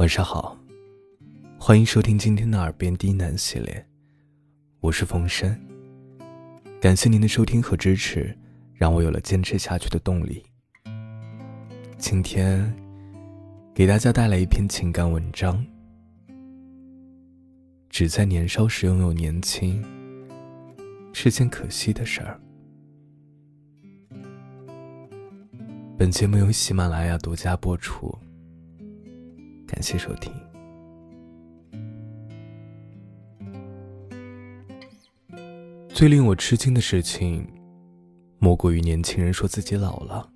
晚上好，欢迎收听今天的耳边低喃系列，我是冯生。感谢您的收听和支持，让我有了坚持下去的动力。今天给大家带来一篇情感文章，只在年少时拥有年轻，是件可惜的事儿。本节目由喜马拉雅独家播出。感谢收听。最令我吃惊的事情，莫过于年轻人说自己老了。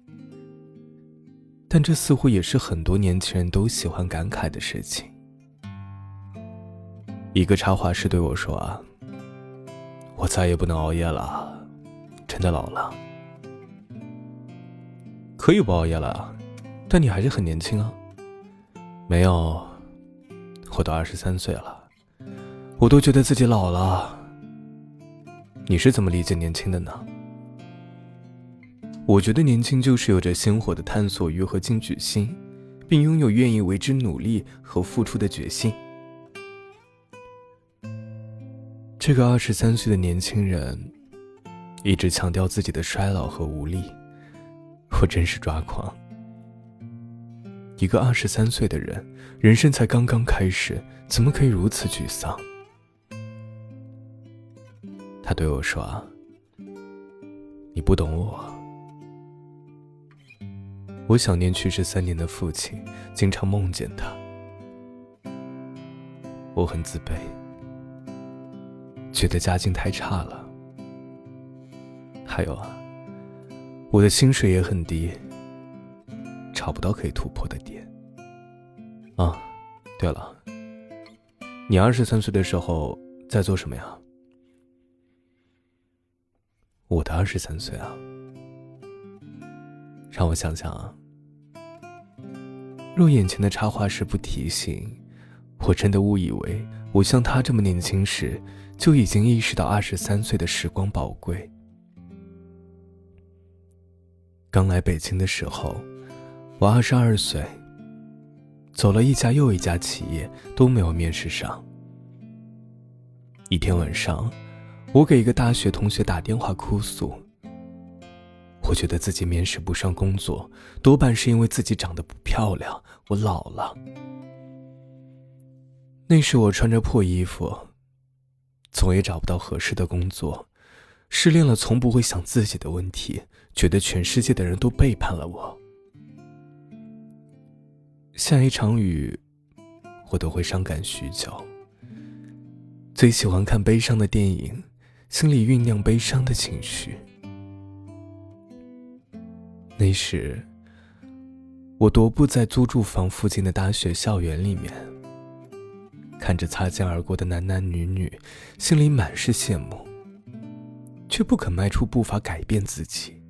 但这似乎也是很多年轻人都喜欢感慨的事情。一个插画师对我说：“啊，我再也不能熬夜了，真的老了。可以不熬夜了，但你还是很年轻啊。”没有，我都二十三岁了，我都觉得自己老了。你是怎么理解年轻的呢？我觉得年轻就是有着鲜活的探索欲和进取心，并拥有愿意为之努力和付出的决心。这个二十三岁的年轻人，一直强调自己的衰老和无力，我真是抓狂。一个二十三岁的人，人生才刚刚开始，怎么可以如此沮丧？他对我说：“你不懂我。”我想念去世三年的父亲，经常梦见他。我很自卑，觉得家境太差了。还有啊，我的薪水也很低。找不到可以突破的点。啊，对了，你二十三岁的时候在做什么呀？我的二十三岁啊，让我想想啊。若眼前的插画师不提醒，我真的误以为我像他这么年轻时就已经意识到二十三岁的时光宝贵。刚来北京的时候。我二十二岁，走了一家又一家企业，都没有面试上。一天晚上，我给一个大学同学打电话哭诉。我觉得自己面试不上工作，多半是因为自己长得不漂亮，我老了。那时我穿着破衣服，总也找不到合适的工作，失恋了，从不会想自己的问题，觉得全世界的人都背叛了我。下一场雨，我都会伤感许久。最喜欢看悲伤的电影，心里酝酿悲伤的情绪。那时，我踱步在租住房附近的大学校园里面，看着擦肩而过的男男女女，心里满是羡慕，却不肯迈出步伐改变自己。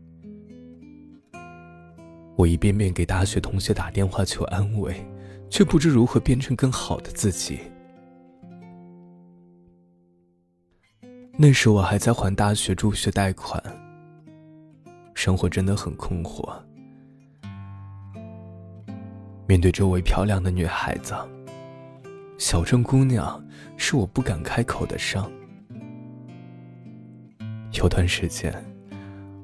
我一遍遍给大学同学打电话求安慰，却不知如何变成更好的自己。那时我还在还大学助学贷款，生活真的很困惑。面对周围漂亮的女孩子，小镇姑娘是我不敢开口的伤。有段时间，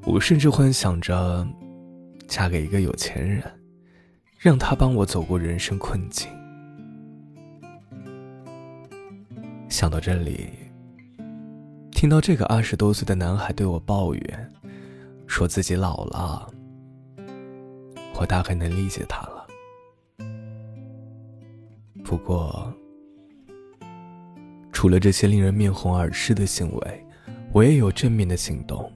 我甚至幻想着。嫁给一个有钱人，让他帮我走过人生困境。想到这里，听到这个二十多岁的男孩对我抱怨，说自己老了，我大概能理解他了。不过，除了这些令人面红耳赤的行为，我也有正面的行动，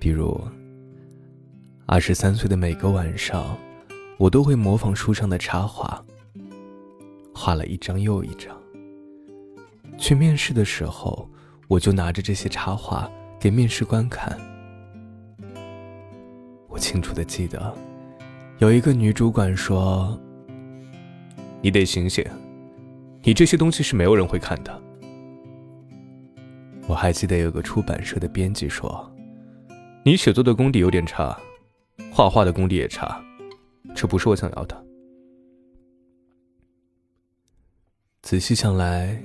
比如。二十三岁的每个晚上，我都会模仿书上的插画，画了一张又一张。去面试的时候，我就拿着这些插画给面试官看。我清楚的记得，有一个女主管说：“你得醒醒，你这些东西是没有人会看的。”我还记得有个出版社的编辑说：“你写作的功底有点差。”画画的功底也差，这不是我想要的。仔细想来，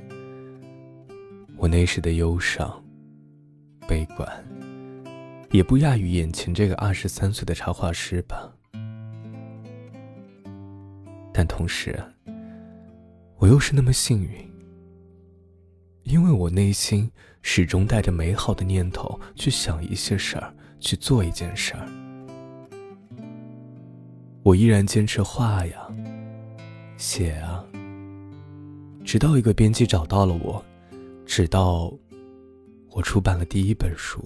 我那时的忧伤、悲观，也不亚于眼前这个二十三岁的插画师吧。但同时，我又是那么幸运，因为我内心始终带着美好的念头去想一些事儿，去做一件事儿。我依然坚持画呀，写啊，直到一个编辑找到了我，直到我出版了第一本书。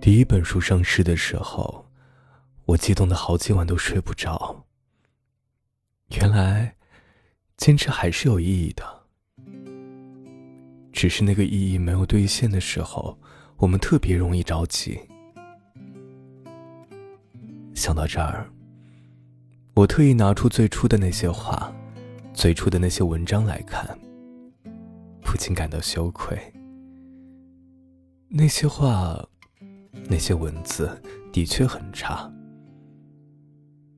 第一本书上市的时候。我激动的好几晚都睡不着。原来，坚持还是有意义的，只是那个意义没有兑现的时候，我们特别容易着急。想到这儿，我特意拿出最初的那些话，最初的那些文章来看，不禁感到羞愧。那些话，那些文字，的确很差。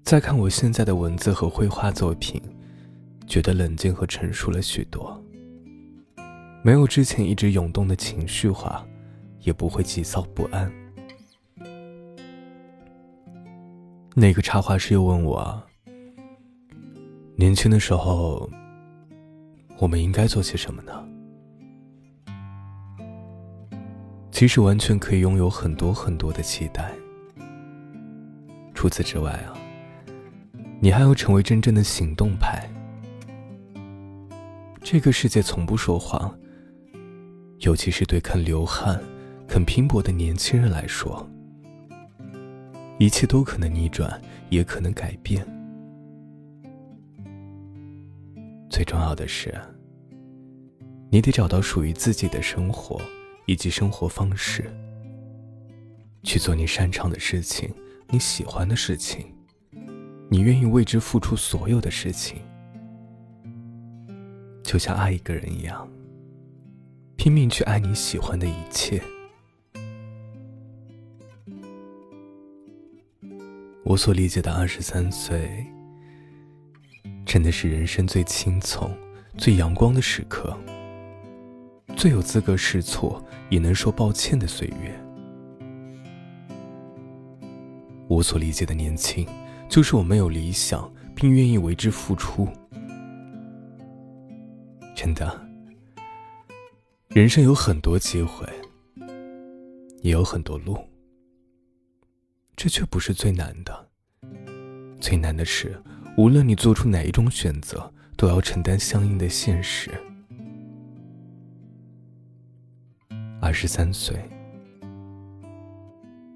再看我现在的文字和绘画作品，觉得冷静和成熟了许多。没有之前一直涌动的情绪化，也不会急躁不安。那个插画师又问我：“年轻的时候，我们应该做些什么呢？”其实完全可以拥有很多很多的期待。除此之外啊。你还要成为真正的行动派。这个世界从不说谎，尤其是对肯流汗、肯拼搏的年轻人来说，一切都可能逆转，也可能改变。最重要的是，你得找到属于自己的生活以及生活方式，去做你擅长的事情，你喜欢的事情。你愿意为之付出所有的事情，就像爱一个人一样，拼命去爱你喜欢的一切。我所理解的二十三岁，真的是人生最轻松、最阳光的时刻，最有资格试错也能说抱歉的岁月。我所理解的年轻。就是我们有理想，并愿意为之付出。真的，人生有很多机会，也有很多路，这却不是最难的。最难的是，无论你做出哪一种选择，都要承担相应的现实。二十三岁，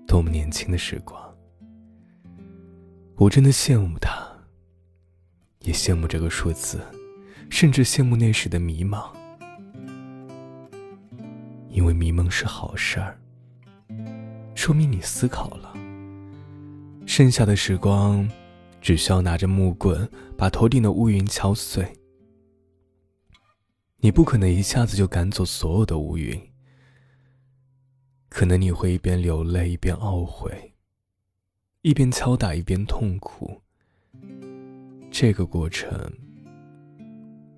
多么年轻的时光！我真的羡慕他，也羡慕这个数字，甚至羡慕那时的迷茫，因为迷茫是好事儿，说明你思考了。剩下的时光，只需要拿着木棍把头顶的乌云敲碎。你不可能一下子就赶走所有的乌云，可能你会一边流泪一边懊悔。一边敲打一边痛苦，这个过程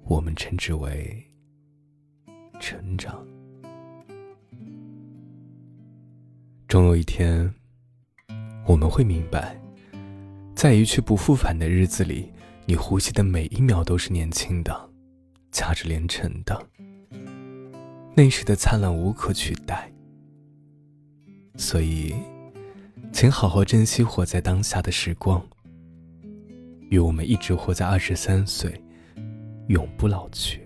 我们称之为成长。终有一天，我们会明白，在一去不复返的日子里，你呼吸的每一秒都是年轻的，价值连城的。那时的灿烂无可取代，所以。请好好珍惜活在当下的时光，愿我们一直活在二十三岁，永不老去。